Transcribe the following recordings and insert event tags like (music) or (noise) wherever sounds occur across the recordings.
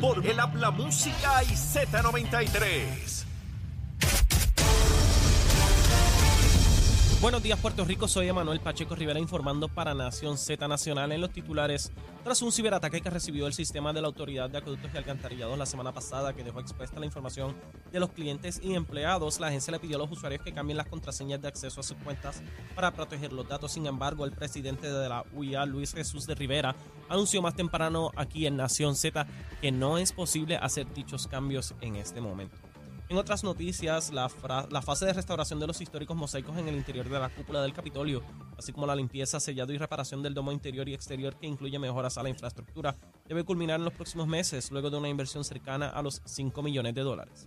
Por el Habla Música y Z93. Buenos días Puerto Rico, soy Emanuel Pacheco Rivera informando para Nación Z Nacional en los titulares. Tras un ciberataque que recibió el sistema de la Autoridad de Acueductos y Alcantarillados la semana pasada que dejó expuesta la información de los clientes y empleados, la agencia le pidió a los usuarios que cambien las contraseñas de acceso a sus cuentas para proteger los datos. Sin embargo, el presidente de la UIA, Luis Jesús de Rivera, anunció más temprano aquí en Nación Z que no es posible hacer dichos cambios en este momento. En otras noticias, la, fase de restauración de los históricos mosaicos en el interior de la cúpula del Capitolio, así como la limpieza, sellado y reparación del domo interior y exterior que incluye mejoras a la infraestructura, debe culminar en los próximos meses, luego de una inversión cercana a los 5 millones de dólares.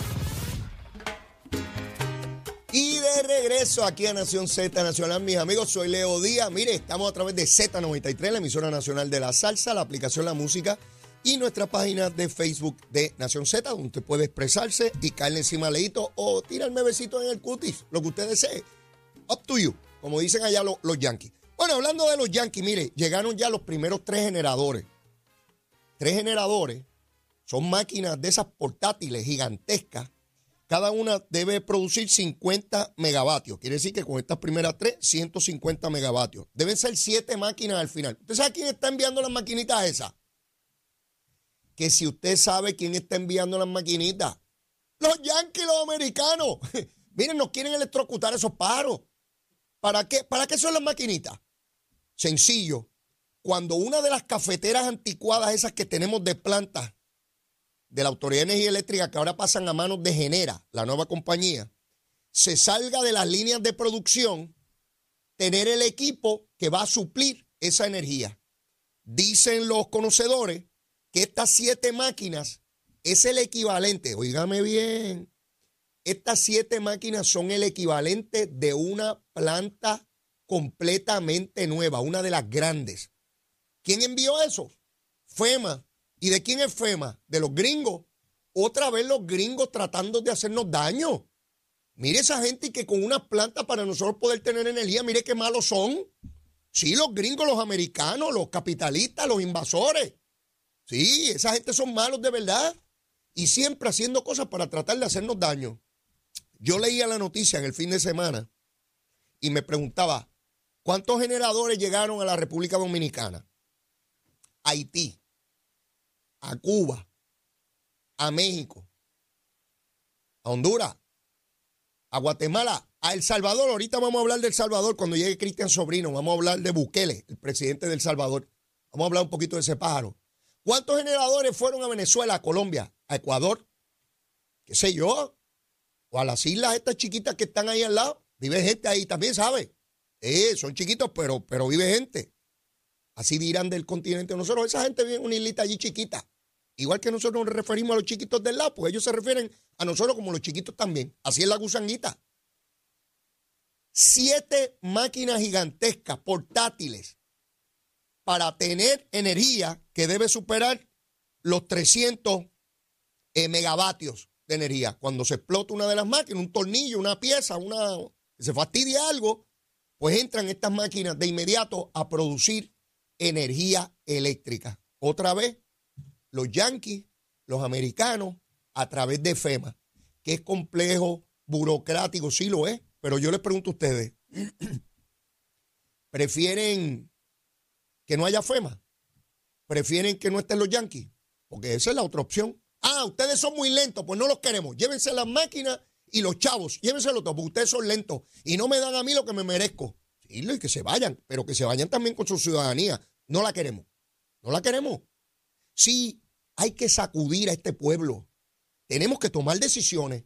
Y de regreso aquí a Nación Z Nacional, mis amigos, soy Leo Díaz. Mire, estamos a través de Z93, la emisora nacional de la salsa, la aplicación La Música y nuestra página de Facebook de Nación Z, donde usted puede expresarse y caerle encima leito o tirarme besitos en el cutis, lo que usted desee. Up to you, como dicen allá los, los Yankees. Bueno, hablando de los Yankees, mire, llegaron ya los primeros tres generadores. Tres generadores son máquinas de esas portátiles gigantescas cada una debe producir 50 megavatios. Quiere decir que con estas primeras tres, 150 megavatios. Deben ser siete máquinas al final. ¿Usted sabe quién está enviando las maquinitas esas? Que si usted sabe quién está enviando las maquinitas, los yanquis, los americanos. (laughs) Miren, nos quieren electrocutar esos pájaros. ¿Para qué? ¿Para qué son las maquinitas? Sencillo. Cuando una de las cafeteras anticuadas, esas que tenemos de plantas, de la Autoridad de Energía Eléctrica, que ahora pasan a manos de Genera, la nueva compañía, se salga de las líneas de producción, tener el equipo que va a suplir esa energía. Dicen los conocedores que estas siete máquinas es el equivalente, oígame bien, estas siete máquinas son el equivalente de una planta completamente nueva, una de las grandes. ¿Quién envió eso? FEMA, ¿Y de quién es FEMA? De los gringos. Otra vez los gringos tratando de hacernos daño. Mire esa gente que con unas plantas para nosotros poder tener energía, mire qué malos son. Sí, los gringos, los americanos, los capitalistas, los invasores. Sí, esa gente son malos de verdad. Y siempre haciendo cosas para tratar de hacernos daño. Yo leía la noticia en el fin de semana y me preguntaba, ¿cuántos generadores llegaron a la República Dominicana? Haití a Cuba, a México, a Honduras, a Guatemala, a El Salvador. Ahorita vamos a hablar del Salvador cuando llegue Cristian Sobrino. Vamos a hablar de Bukele, el presidente del Salvador. Vamos a hablar un poquito de ese pájaro. ¿Cuántos generadores fueron a Venezuela, a Colombia, a Ecuador? ¿Qué sé yo? O a las islas estas chiquitas que están ahí al lado. Vive gente ahí también, ¿sabe? Eh, son chiquitos, pero, pero vive gente. Así dirán del continente nosotros. Esa gente vive en una islita allí chiquita. Igual que nosotros nos referimos a los chiquitos del lado, pues ellos se refieren a nosotros como los chiquitos también. Así es la gusanguita. Siete máquinas gigantescas, portátiles, para tener energía que debe superar los 300 eh, megavatios de energía. Cuando se explota una de las máquinas, un tornillo, una pieza, una, se fastidia algo, pues entran estas máquinas de inmediato a producir energía eléctrica. Otra vez, los yanquis, los americanos, a través de FEMA, que es complejo, burocrático, sí lo es, pero yo les pregunto a ustedes, (clears throat) ¿prefieren que no haya FEMA? ¿Prefieren que no estén los yanquis? Porque esa es la otra opción. Ah, ustedes son muy lentos, pues no los queremos. Llévense las máquinas y los chavos, llévenselo todo, porque ustedes son lentos y no me dan a mí lo que me merezco. Sí, y que se vayan, pero que se vayan también con su ciudadanía. No la queremos. No la queremos. Sí, hay que sacudir a este pueblo. Tenemos que tomar decisiones.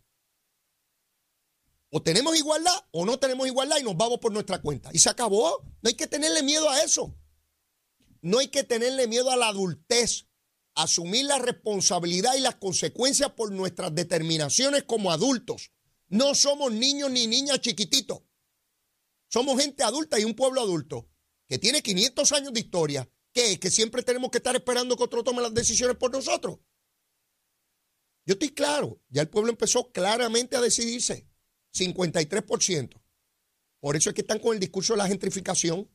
O tenemos igualdad o no tenemos igualdad y nos vamos por nuestra cuenta. Y se acabó. No hay que tenerle miedo a eso. No hay que tenerle miedo a la adultez. Asumir la responsabilidad y las consecuencias por nuestras determinaciones como adultos. No somos niños ni niñas chiquititos. Somos gente adulta y un pueblo adulto que tiene 500 años de historia. ¿Qué? Que siempre tenemos que estar esperando que otro tome las decisiones por nosotros. Yo estoy claro, ya el pueblo empezó claramente a decidirse. 53%. Por eso es que están con el discurso de la gentrificación,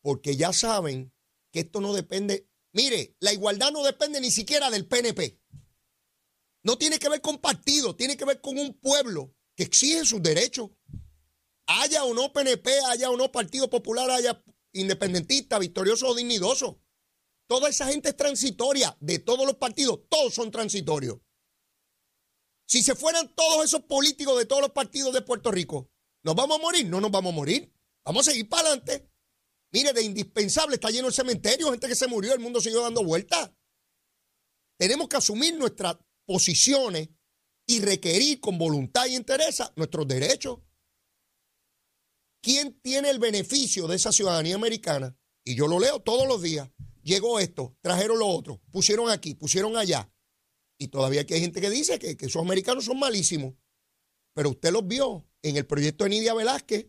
porque ya saben que esto no depende. Mire, la igualdad no depende ni siquiera del PNP. No tiene que ver con partido, tiene que ver con un pueblo que exige sus derechos. Haya o no PNP, haya o no Partido Popular, haya independentista, victorioso o dignidoso. Toda esa gente es transitoria de todos los partidos, todos son transitorios. Si se fueran todos esos políticos de todos los partidos de Puerto Rico, ¿nos vamos a morir? No nos vamos a morir. Vamos a seguir para adelante. Mire, de indispensable está lleno el cementerio, gente que se murió, el mundo siguió dando vueltas. Tenemos que asumir nuestras posiciones y requerir con voluntad y interés nuestros derechos. ¿Quién tiene el beneficio de esa ciudadanía americana? Y yo lo leo todos los días. Llegó esto, trajeron lo otro, pusieron aquí, pusieron allá. Y todavía aquí hay gente que dice que, esos americanos son malísimos. Pero usted los vio en el proyecto de Nidia Velázquez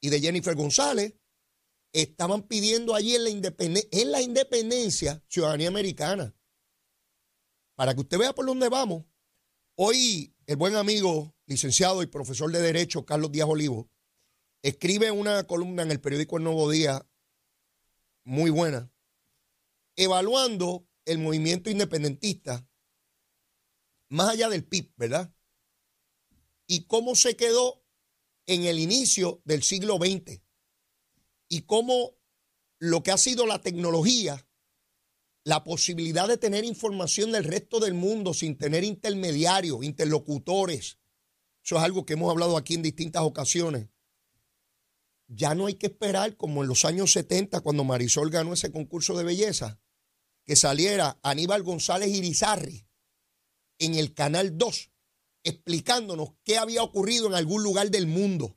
y de Jennifer González. Estaban pidiendo allí en la, en la independencia ciudadanía americana. Para que usted vea por dónde vamos. Hoy el buen amigo, licenciado y profesor de Derecho, Carlos Díaz Olivo, escribe una columna en el periódico El Nuevo Día muy buena, evaluando el movimiento independentista más allá del PIB, ¿verdad? Y cómo se quedó en el inicio del siglo XX y cómo lo que ha sido la tecnología, la posibilidad de tener información del resto del mundo sin tener intermediarios, interlocutores, eso es algo que hemos hablado aquí en distintas ocasiones. Ya no hay que esperar como en los años 70 cuando Marisol ganó ese concurso de belleza, que saliera Aníbal González Irizarri en el Canal 2 explicándonos qué había ocurrido en algún lugar del mundo.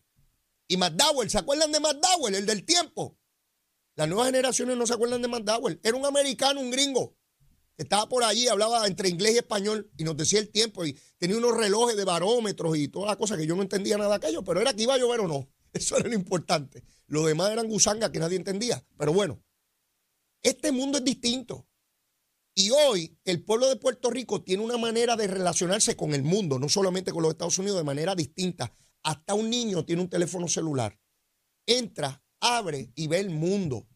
Y McDowell, ¿se acuerdan de McDowell, el del tiempo? Las nuevas generaciones no se acuerdan de McDowell. Era un americano, un gringo. Estaba por allí, hablaba entre inglés y español y nos decía el tiempo y tenía unos relojes de barómetros y todas las cosas que yo no entendía nada de aquello, pero era que iba a llover o no. Eso era lo importante. Lo demás eran gusangas que nadie entendía. Pero bueno, este mundo es distinto. Y hoy el pueblo de Puerto Rico tiene una manera de relacionarse con el mundo, no solamente con los Estados Unidos, de manera distinta. Hasta un niño tiene un teléfono celular. Entra, abre y ve el mundo.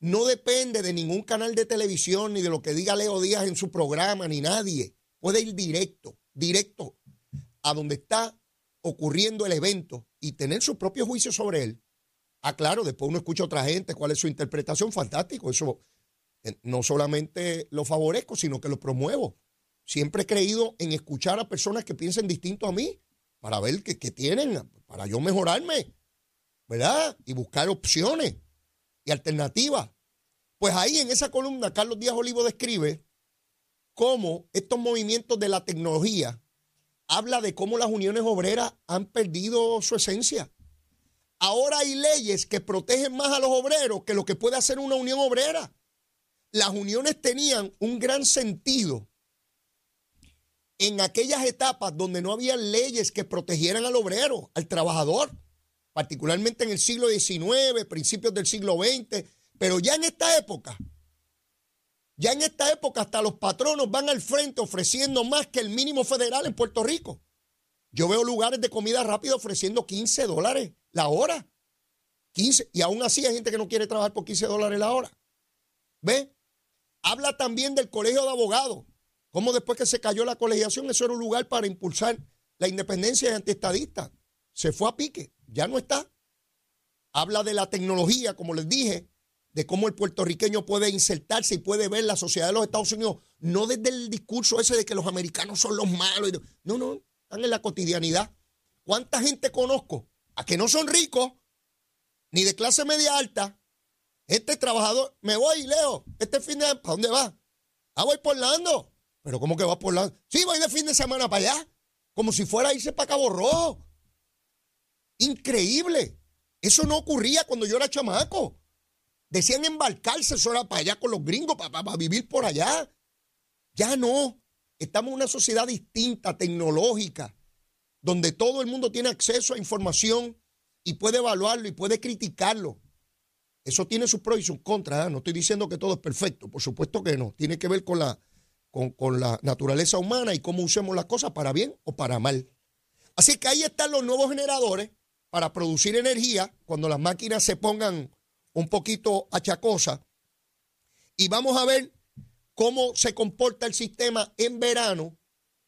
No depende de ningún canal de televisión ni de lo que diga Leo Díaz en su programa, ni nadie. Puede ir directo, directo a donde está ocurriendo el evento y tener su propio juicio sobre él. Ah, claro, después uno escucha a otra gente, cuál es su interpretación, fantástico, eso eh, no solamente lo favorezco, sino que lo promuevo. Siempre he creído en escuchar a personas que piensen distinto a mí para ver qué, tienen, para yo mejorarme, ¿verdad? Y buscar opciones y alternativas. Pues ahí en esa columna, Carlos Díaz Olivo describe cómo estos movimientos de la tecnología habla de cómo las uniones obreras han perdido su esencia. Ahora hay leyes que protegen más a los obreros que lo que puede hacer una unión obrera las uniones tenían un gran sentido en aquellas etapas donde no había leyes que protegieran al obrero, al trabajador, particularmente en el siglo XIX, principios del siglo XX, pero ya en esta época, ya en esta época hasta los patronos van al frente ofreciendo más que el mínimo federal en Puerto Rico. Yo veo lugares de comida rápida ofreciendo 15 dólares la hora. 15, y aún así hay gente que no quiere trabajar por 15 dólares la hora. ¿Ve? Habla también del colegio de abogados. Cómo después que se cayó la colegiación, eso era un lugar para impulsar la independencia antiestadista. Se fue a pique, ya no está. Habla de la tecnología, como les dije, de cómo el puertorriqueño puede insertarse y puede ver la sociedad de los Estados Unidos, no desde el discurso ese de que los americanos son los malos. No, no, están la cotidianidad. ¿Cuánta gente conozco? A que no son ricos, ni de clase media alta, este trabajador, me voy, Leo, este fin de semana, ¿para dónde va? Ah, voy por Lando. Pero ¿cómo que va por Lando? Sí, voy de fin de semana para allá. Como si fuera a irse para Cabo Rojo. Increíble. Eso no ocurría cuando yo era chamaco. Decían embarcarse solo para allá con los gringos, para, para vivir por allá. Ya no. Estamos en una sociedad distinta, tecnológica, donde todo el mundo tiene acceso a información y puede evaluarlo y puede criticarlo. Eso tiene sus pros y sus contras. ¿eh? No estoy diciendo que todo es perfecto, por supuesto que no. Tiene que ver con la, con, con la naturaleza humana y cómo usemos las cosas para bien o para mal. Así que ahí están los nuevos generadores para producir energía cuando las máquinas se pongan un poquito achacosas. Y vamos a ver cómo se comporta el sistema en verano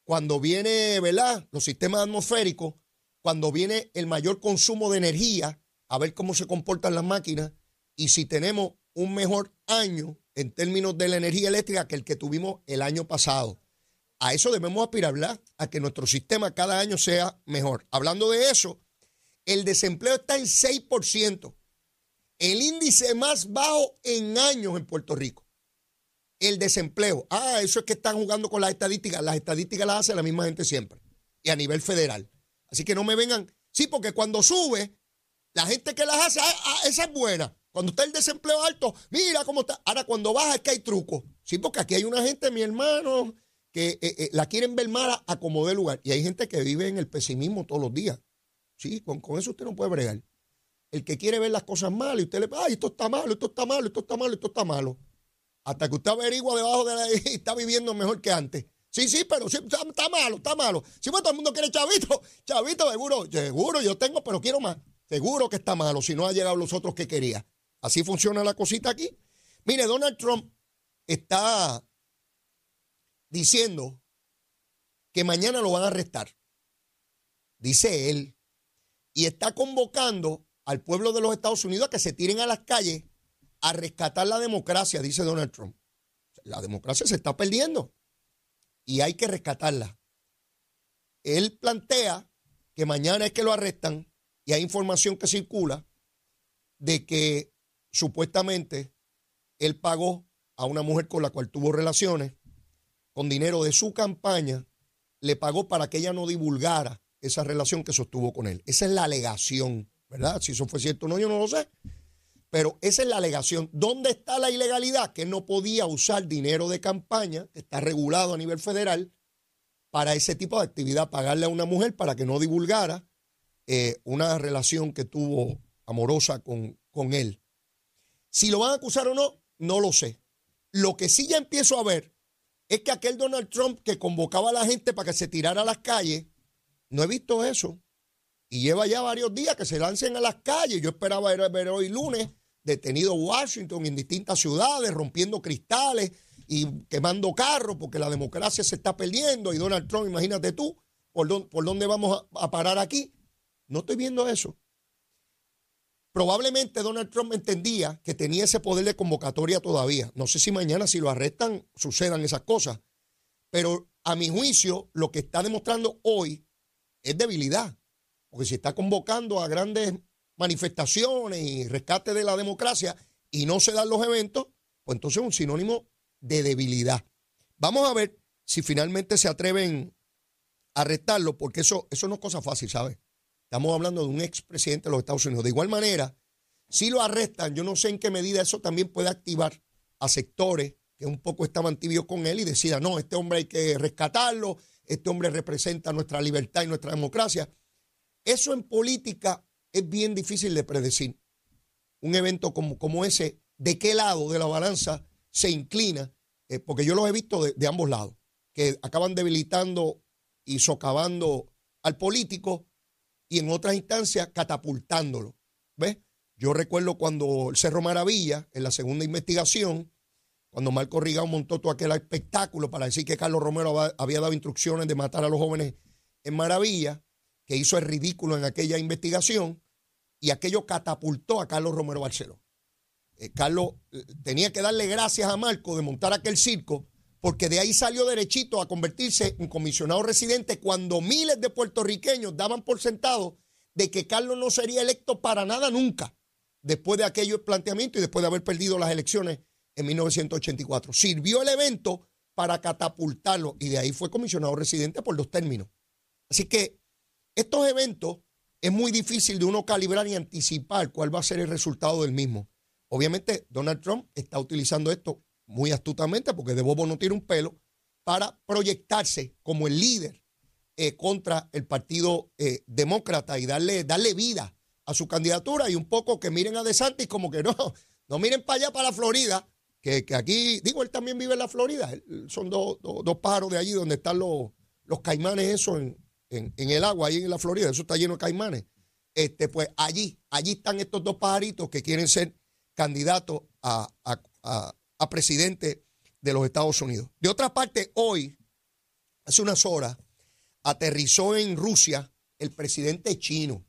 cuando viene, ¿verdad? Los sistemas atmosféricos, cuando viene el mayor consumo de energía, a ver cómo se comportan las máquinas y si tenemos un mejor año en términos de la energía eléctrica que el que tuvimos el año pasado. A eso debemos aspirar, ¿verdad? A que nuestro sistema cada año sea mejor. Hablando de eso, el desempleo está en 6%, el índice más bajo en años en Puerto Rico el desempleo. Ah, eso es que están jugando con las estadísticas. Las estadísticas las hace la misma gente siempre. Y a nivel federal. Así que no me vengan. Sí, porque cuando sube, la gente que las hace, ah, ah, esa es buena. Cuando está el desempleo alto, mira cómo está. Ahora, cuando baja es que hay truco. Sí, porque aquí hay una gente, mi hermano, que eh, eh, la quieren ver mala a como de lugar. Y hay gente que vive en el pesimismo todos los días. Sí, con, con eso usted no puede bregar. El que quiere ver las cosas mal y usted le ay, esto está malo, esto está malo, esto está malo, esto está malo. Hasta que usted averigua debajo de la (laughs) y está viviendo mejor que antes. Sí, sí, pero está, malo, está malo. Si pues todo el mundo quiere chavito, (laughs) chavito, seguro, seguro yo tengo, pero quiero más. Seguro que está malo si no ha llegado los otros que quería. Así funciona la cosita aquí. Mire, Donald Trump está diciendo que mañana lo van a arrestar. Dice él. Y está convocando al pueblo de los Estados Unidos a que se tiren a las calles a rescatar la democracia, dice Donald Trump. La democracia se está perdiendo y hay que rescatarla. Él plantea que mañana es que lo arrestan y hay información que circula de que supuestamente él pagó a una mujer con la cual tuvo relaciones con dinero de su campaña, le pagó para que ella no divulgara esa relación que sostuvo con él. Esa es la alegación, ¿verdad? Si eso fue cierto o no, yo no lo sé. Pero esa es la alegación. ¿Dónde está la ilegalidad? Que no podía usar dinero de campaña, que está regulado a nivel federal, para ese tipo de actividad, pagarle a una mujer para que no divulgara eh, una relación que tuvo amorosa con, con él. Si lo van a acusar o no, no lo sé. Lo que sí ya empiezo a ver es que aquel Donald Trump que convocaba a la gente para que se tirara a las calles, no he visto eso. Y lleva ya varios días que se lancen a las calles. Yo esperaba ver hoy lunes detenido Washington en distintas ciudades, rompiendo cristales y quemando carros porque la democracia se está perdiendo y Donald Trump, imagínate tú, ¿por dónde, vamos a, a parar aquí? No estoy viendo eso. Probablemente Donald Trump entendía que tenía ese poder de convocatoria todavía. No sé si mañana si lo arrestan sucedan esas cosas. Pero a mi juicio lo que está demostrando hoy es debilidad. Porque si está convocando a grandes manifestaciones y rescate de la democracia y no se dan los eventos, pues entonces es un sinónimo de debilidad. Vamos a ver si finalmente se atreven a arrestarlo, porque eso, eso no es cosa fácil, ¿sabes? Estamos hablando de un expresidente de los Estados Unidos. De igual manera, si lo arrestan, yo no sé en qué medida eso también puede activar a sectores que un poco estaban tibios con él y decidan, no, este hombre hay que rescatarlo, este hombre representa nuestra libertad y nuestra democracia. Eso en política es bien difícil de predecir. Un evento como, como ese, de qué lado de la balanza se inclina, eh, porque yo los he visto de, ambos lados, que acaban debilitando y socavando al político y en otras instancias catapultándolo. ¿Ves? Yo recuerdo cuando el Cerro Maravilla, en la segunda investigación, cuando Marco Rigao montó todo aquel espectáculo para decir que Carlos Romero había dado instrucciones de matar a los jóvenes en Maravilla, que hizo el ridículo en aquella investigación y aquello catapultó a Carlos Romero Barceló. Eh, Carlos eh, tenía que darle gracias a Marco de montar aquel circo porque de ahí salió derechito a convertirse en comisionado residente cuando miles de puertorriqueños daban por sentado de que Carlos no sería electo para nada nunca después de aquello planteamiento y después de haber perdido las elecciones en 1984. Sirvió el evento para catapultarlo y de ahí fue comisionado residente por dos términos. Así que estos eventos es muy difícil de uno calibrar y anticipar cuál va a ser el resultado del mismo. Obviamente, Donald Trump está utilizando esto muy astutamente porque de bobo no tiene un pelo para proyectarse como el líder eh, contra el Partido eh, Demócrata y darle, darle vida a su candidatura y un poco que miren a DeSantis como que no, (laughs) no miren para allá, para la Florida, que, aquí, digo, él también vive en la Florida, son dos, dos, pájaros de allí donde están los, los caimanes, eso en, el agua, ahí en la Florida, eso está lleno de caimanes. Este, pues allí, allí están estos dos pajaritos que quieren ser candidatos a, a, a presidente de los Estados Unidos. De otra parte, hoy, hace unas horas, aterrizó en Rusia el presidente chino.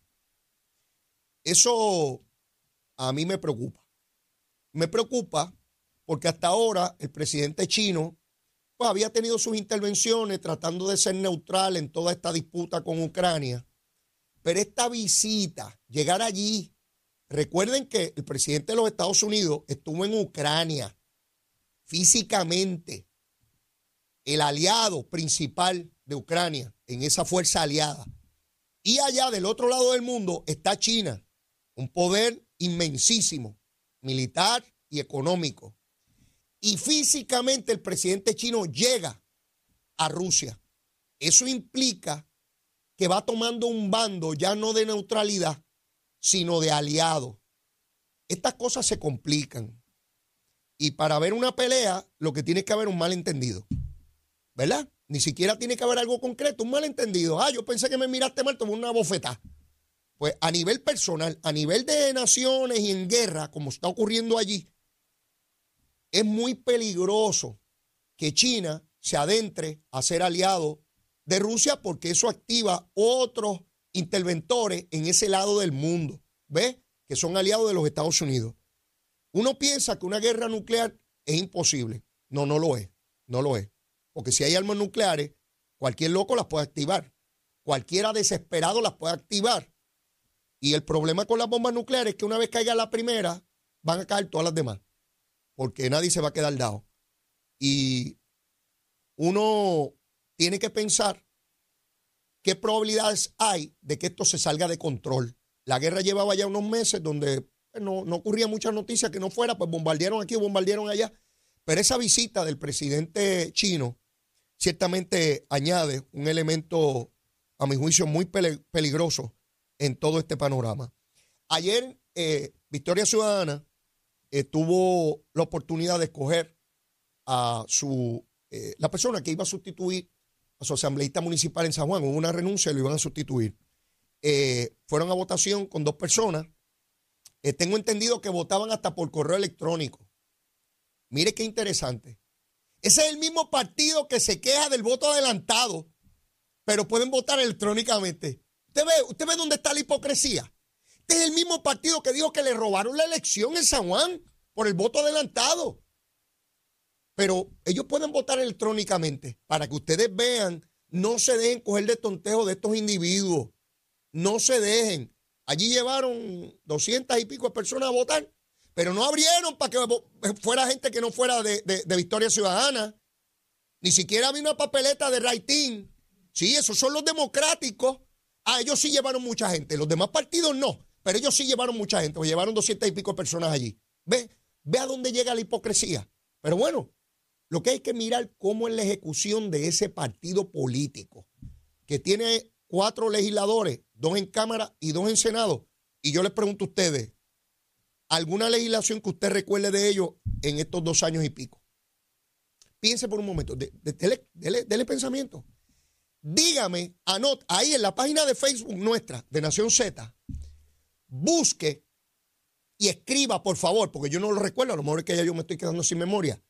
Eso a mí me preocupa. Me preocupa porque hasta ahora el presidente chino pues, había tenido sus intervenciones tratando de ser neutral en toda esta disputa con Ucrania. Pero esta visita, llegar allí, recuerden que el presidente de los Estados Unidos estuvo en Ucrania físicamente, el aliado principal de Ucrania en esa fuerza aliada. Y allá del otro lado del mundo está China, un poder inmensísimo, militar y económico. Y físicamente el presidente chino llega a Rusia. Eso implica que va tomando un bando ya no de neutralidad, sino de aliado. Estas cosas se complican. Y para ver una pelea, lo que tiene que haber un malentendido. ¿Verdad? Ni siquiera tiene que haber algo concreto, un malentendido. Ah, yo pensé que me miraste mal, tomé una bofetada. Pues a nivel personal, a nivel de naciones y en guerra, como está ocurriendo allí, es muy peligroso que China se adentre a ser aliado de Rusia porque eso activa otros interventores en ese lado del mundo, ¿ves? Que son aliados de los Estados Unidos. Uno piensa que una guerra nuclear es imposible. No, no lo es. No lo es. Porque si hay armas nucleares, cualquier loco las puede activar. Cualquiera desesperado las puede activar. Y el problema con las bombas nucleares es que una vez caiga la primera, van a caer todas las demás. Porque nadie se va a quedar dado. Y uno tiene que pensar qué probabilidades hay de que esto se salga de control. La guerra llevaba ya unos meses donde pues, no, no ocurría muchas noticias que no fuera, pues bombardearon aquí, bombardearon allá. Pero esa visita del presidente chino ciertamente añade un elemento, a mi juicio, muy peligroso en todo este panorama. Ayer, eh, Victoria Ciudadana eh, tuvo la oportunidad de escoger a su, eh, la persona que iba a sustituir a su asambleísta municipal en San Juan. Hubo una renuncia lo iban a sustituir. fueron a votación con dos personas. tengo entendido que votaban hasta por correo electrónico. Mire qué interesante. Ese es el mismo partido que se queja del voto adelantado, pero pueden votar electrónicamente. ¿Usted ve, usted ve dónde está la hipocresía? Este es el mismo partido que dijo que le robaron la elección en San Juan por el voto adelantado. Pero ellos pueden votar electrónicamente para que ustedes vean, no se dejen coger de tontejo de estos individuos. No se dejen. Allí llevaron doscientas y pico de personas a votar pero no abrieron para que fuera gente que no fuera de, Victoria Ciudadana. Ni siquiera había una papeleta de Raitín. Sí, esos son los democráticos. Ah, ellos sí llevaron mucha gente. Los demás partidos no. Pero ellos sí llevaron mucha gente. O llevaron doscientas y pico personas allí. Ve, ve a dónde llega la hipocresía. Pero bueno, lo que hay que mirar cómo es la ejecución de ese partido político, que tiene cuatro legisladores, dos en Cámara y dos en Senado. Y yo les pregunto a ustedes, alguna legislación que usted recuerde de ello en estos dos años y pico. Piense por un momento, dele, pensamiento. Dígame, anote, ahí en la página de Facebook nuestra, de Nación Z, busque y escriba, por favor, porque yo no lo recuerdo, a lo mejor es que ya yo me estoy quedando sin memoria.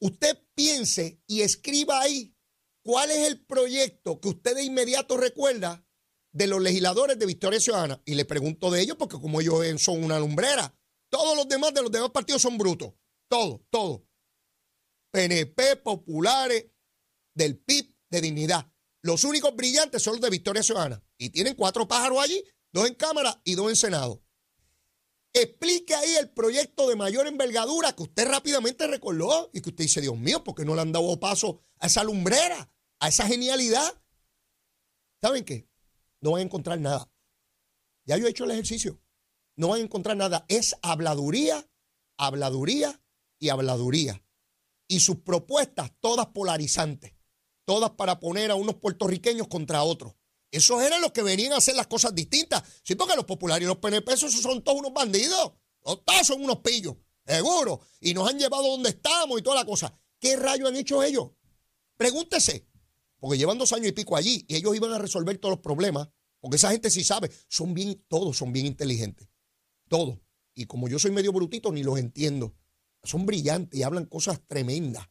Usted piense y escriba ahí cuál es el proyecto que usted de inmediato recuerda de los legisladores de Victoria Ciudadana. Y le pregunto de ellos porque como ellos son una lumbrera, todos los demás de los demás partidos son brutos. Todo, todo. PNP, populares, del PIB, de dignidad. Los únicos brillantes son los de Victoria Ciudadana. Y tienen cuatro pájaros allí, dos en Cámara y dos en Senado. Explique ahí el proyecto de mayor envergadura que usted rápidamente recordó y que usted dice, Dios mío, ¿por qué no le han dado paso a esa lumbrera, a esa genialidad? ¿Saben qué? no van a encontrar nada. Ya yo he hecho el ejercicio. No van a encontrar nada. Es habladuría, habladuría y habladuría. Y sus propuestas todas polarizantes. todas para poner a unos puertorriqueños contra otros. Esos eran los que venían a hacer las cosas distintas. Sí, porque los populares y los PNP esos son todos unos bandidos. Todos son unos pillos, seguro. Y nos han llevado donde estamos y toda la cosa. ¿Qué rayos han hecho ellos? Pregúntese. Porque llevan dos años y pico allí y ellos iban a resolver todos los problemas. Porque esa gente sí sabe. Son bien, todos son bien inteligentes. Todos. Y como yo soy medio brutito, ni los entiendo. Son brillantes y hablan cosas tremendas,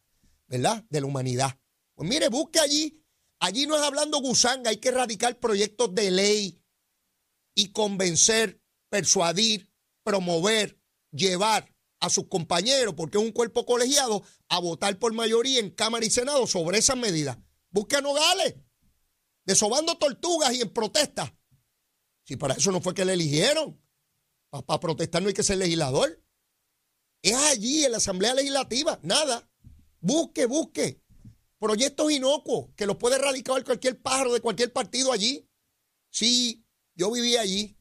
¿verdad? De la humanidad. Pues mire, busque allí. Allí no es hablando gusanga, hay que erradicar proyectos de ley y convencer, persuadir, promover, llevar a sus compañeros, porque es un cuerpo colegiado, a votar por mayoría en Cámara y Senado sobre esas medidas. Busque a Nogales, desobando tortugas y en protesta. Si para eso no fue que le eligieron. Para protestar no hay que ser legislador. Es allí en la Asamblea Legislativa, nada. Busque, busque proyectos inocuos que los puede erradicar cualquier pájaro de cualquier partido allí. Sí, yo viví allí.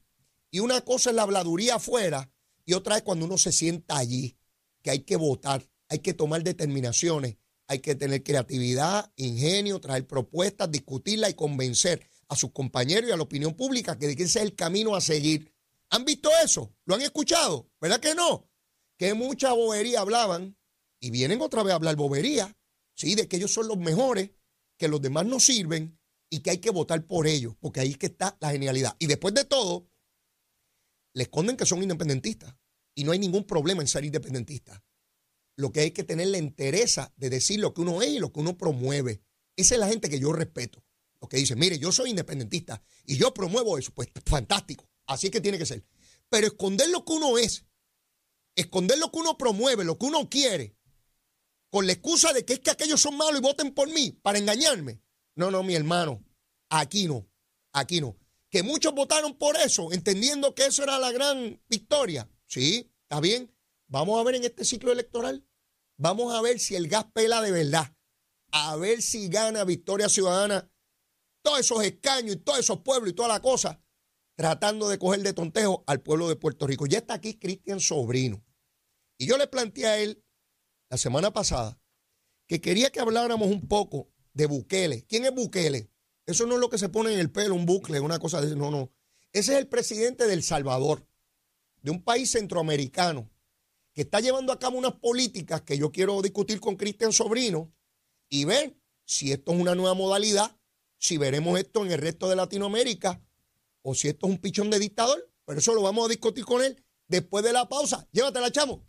Y una cosa es la habladuría afuera y otra es cuando uno se sienta allí, que hay que votar, hay que tomar determinaciones, hay que tener creatividad, ingenio, traer propuestas, discutirla y convencer a sus compañeros y a la opinión pública que ese es el camino a seguir. ¿Han visto eso? ¿Lo han escuchado? ¿Verdad que no? Que mucha bobería hablaban y vienen otra vez a hablar bobería. ¿Sí? De que ellos son los mejores, que los demás no sirven y que hay que votar por ellos, porque ahí es que está la genialidad. Y después de todo, le esconden que son independentistas y no hay ningún problema en ser independentista. Lo que hay que tener la entereza de decir lo que uno es y lo que uno promueve. Esa es la gente que yo respeto. Lo que dice, mire, yo soy independentista y yo promuevo eso. Pues fantástico. Así es que tiene que ser. Pero esconder lo que uno es, esconder lo que uno promueve, lo que uno quiere, con la excusa de que es que aquellos son malos y voten por mí para engañarme. No, no, mi hermano, aquí no, aquí no. Que muchos votaron por eso, entendiendo que eso era la gran victoria. Sí, está bien. Vamos a ver en este ciclo electoral, vamos a ver si el gas pela de verdad, a ver si gana Victoria Ciudadana todos esos escaños y todos esos pueblos y toda la cosa, tratando de coger de tontejo al pueblo de Puerto Rico. Ya está aquí Cristian Sobrino. Y yo le planteé a él la semana pasada que quería que habláramos un poco de Bukele. ¿Quién es Bukele? Eso no es lo que se pone en el pelo, un bucle, una cosa de No, no. Ese es el presidente del Salvador, de un país centroamericano, que está llevando a cabo unas políticas que yo quiero discutir con Cristian Sobrino y ver si esto es una nueva modalidad, si veremos esto en el resto de Latinoamérica o si esto es un pichón de dictador. Pero eso lo vamos a discutir con él después de la pausa. Llévatela, chamo.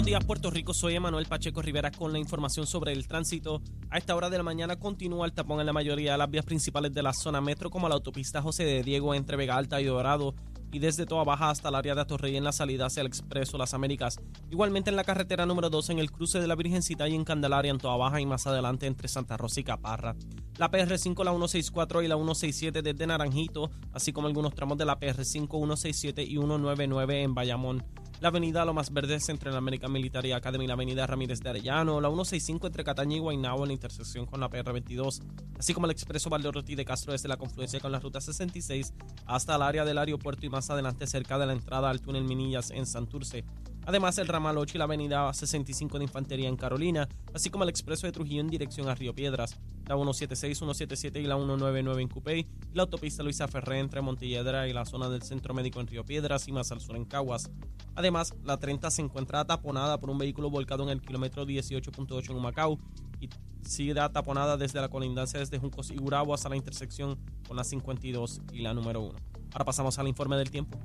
Buenos días, Puerto Rico. Soy Emanuel Pacheco Rivera con la información sobre el tránsito. A esta hora de la mañana continúa el tapón en la mayoría de las vías principales de la zona metro, como la autopista José de Diego entre Vega Alta y Dorado, y desde Toa Baja hasta el área de Atorrey en la salida hacia el Expreso Las Américas. Igualmente en la carretera número 2 en el cruce de la Virgencita y en Candelaria en Toa Baja y más adelante entre Santa Rosa y Caparra. La PR5, la 164 y la 167 desde Naranjito, así como algunos tramos de la PR5, 167 y 199 en Bayamón la avenida Lo Más Verdes entre la American Military Academy y la avenida Ramírez de Arellano, la 165 entre Cataña y Guaynabo en la intersección con la PR22, así como el expreso Valdeorroti de Castro desde la confluencia con la ruta 66 hasta el área del aeropuerto y más adelante cerca de la entrada al túnel Minillas en Santurce. Además, el ramal 8 y la avenida 65 de Infantería en Carolina, así como el expreso de Trujillo en dirección a Río Piedras, la 176, 177 y la 199 en Cupey, la autopista Luisa Ferré entre Montelledra y la zona del Centro Médico en Río Piedras y más al sur en Caguas. Además, la 30 se encuentra taponada por un vehículo volcado en el kilómetro 18.8 en Humacao y sigue taponada desde la colindancia desde Juncos y Gurabo hasta la intersección con la 52 y la número 1. Ahora pasamos al informe del tiempo.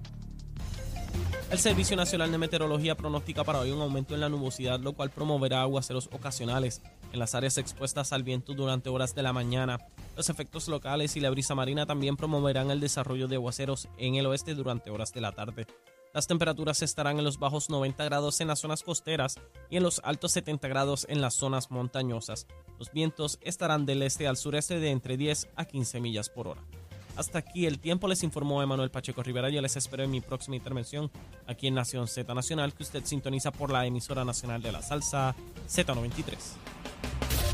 El Servicio Nacional de Meteorología pronostica para hoy un aumento en la nubosidad, lo cual promoverá aguaceros ocasionales en las áreas expuestas al viento durante horas de la mañana. Los efectos locales y la brisa marina también promoverán el desarrollo de aguaceros en el oeste durante horas de la tarde. Las temperaturas estarán en los bajos 90 grados en las zonas costeras y en los altos 70 grados en las zonas montañosas. Los vientos estarán del este al sureste de entre 10 a 15 millas por hora. Hasta aquí el tiempo, les informó Emanuel Pacheco Rivera. Yo les espero en mi próxima intervención aquí en Nación Z Nacional, que usted sintoniza por la emisora nacional de la salsa Z93.